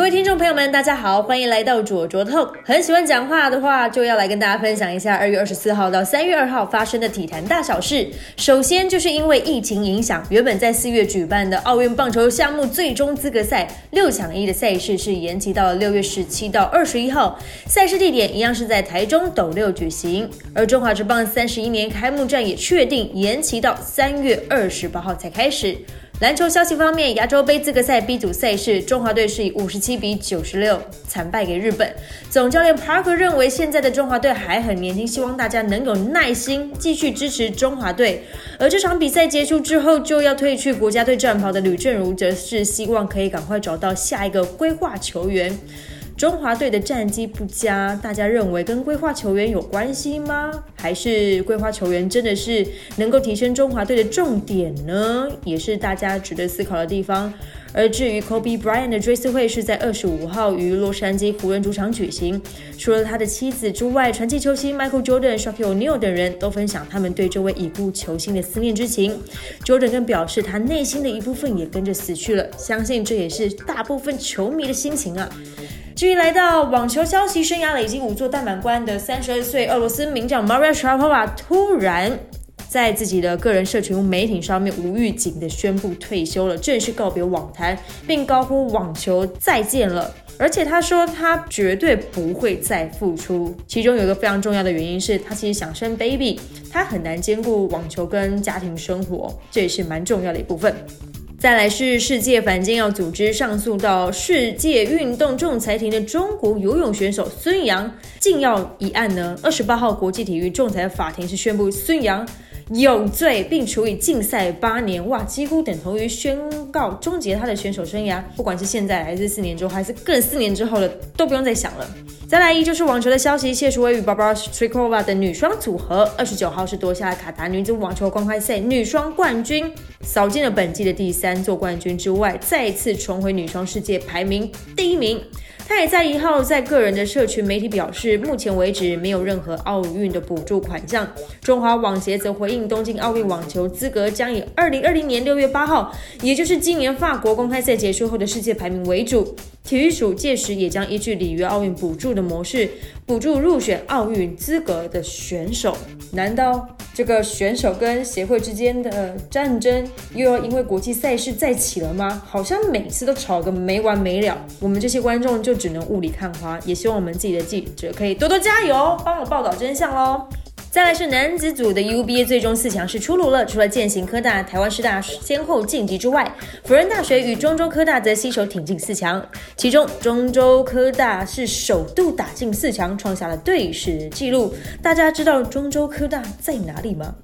各位听众朋友们，大家好，欢迎来到左卓 Talk。很喜欢讲话的话，就要来跟大家分享一下二月二十四号到三月二号发生的体坛大小事。首先就是因为疫情影响，原本在四月举办的奥运棒球项目最终资格赛六抢一的赛事是延期到了六月十七到二十一号，赛事地点一样是在台中斗六举行。而中华职棒三十一年开幕战也确定延期到三月二十八号才开始。篮球消息方面，亚洲杯资格赛 B 组赛事，中华队是以五十七比九十六惨败给日本。总教练 Parker 认为，现在的中华队还很年轻，希望大家能有耐心，继续支持中华队。而这场比赛结束之后，就要退去国家队战袍的吕正如，则是希望可以赶快找到下一个规划球员。中华队的战绩不佳，大家认为跟规划球员有关系吗？还是规划球员真的是能够提升中华队的重点呢？也是大家值得思考的地方。而至于 Kobe Bryant 的追思会是在二十五号于洛杉矶湖人主场举行，除了他的妻子之外，传奇球星 Michael Jordan、Shaquille O'Neal 等人都分享他们对这位已故球星的思念之情。Jordan 更表示，他内心的一部分也跟着死去了，相信这也是大部分球迷的心情啊。至于来到网球消息，生涯累积五座大满贯的三十二岁俄罗斯名将 Maria Sharapova 突然在自己的个人社群媒体上面无预警的宣布退休了，正式告别网坛，并高呼网球再见了。而且他说他绝对不会再复出。其中有一个非常重要的原因是他其实想生 baby，他很难兼顾网球跟家庭生活，这也是蛮重要的一部分。再来是世界反禁药组织上诉到世界运动仲裁庭的中国游泳选手孙杨禁药一案呢，二十八号国际体育仲裁法庭是宣布孙杨。有罪，并处以禁赛八年，哇，几乎等同于宣告终结他的选手生涯。不管是现在还是四年之后，还是更四年之后的，都不用再想了。再来一就是网球的消息，谢淑薇与 Barbara Strikova 的女双组合，二十九号是夺下了卡达女子网球公开赛女双冠军，扫进了本季的第三座冠军之外，再次重回女双世界排名第一名。他也在一号在个人的社群媒体表示，目前为止没有任何奥运的补助款项。中华网协则回应，东京奥运网球资格将以二零二零年六月八号，也就是今年法国公开赛结束后的世界排名为主。体育署届时也将依据里约奥运补助的模式，补助入选奥运资格的选手。难道这个选手跟协会之间的战争又要因为国际赛事再起了吗？好像每次都吵个没完没了。我们这些观众就只能雾里看花，也希望我们自己的记者可以多多加油，帮我报道真相喽。再来是男子组的 UBA 最终四强是出炉了，除了践行科大、台湾师大先后晋级之外，辅仁大学与中州科大则携手挺进四强。其中中州科大是首度打进四强，创下了队史纪录。大家知道中州科大在哪里吗？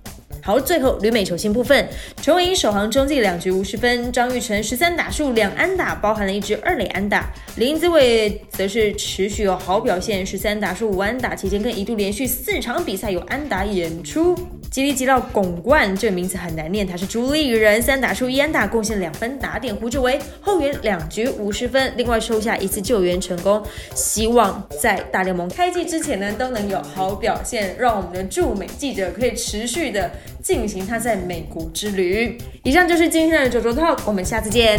好，最后旅美球星部分，陈伟英首航中继两局无失分，张玉成十三打数两安打，包含了一支二垒安打。林子伟则是持续有好表现，十三打数五安打，期间更一度连续四场比赛有安打演出。吉利吉到拱冠，这名字很难念，他是朱立人，三打出一安打，贡献两分打点。胡志伟后援两局五十分，另外收下一次救援成功。希望在大联盟开季之前呢，都能有好表现，让我们的驻美记者可以持续的进行他在美国之旅。以上就是今天的九州 talk，我们下次见。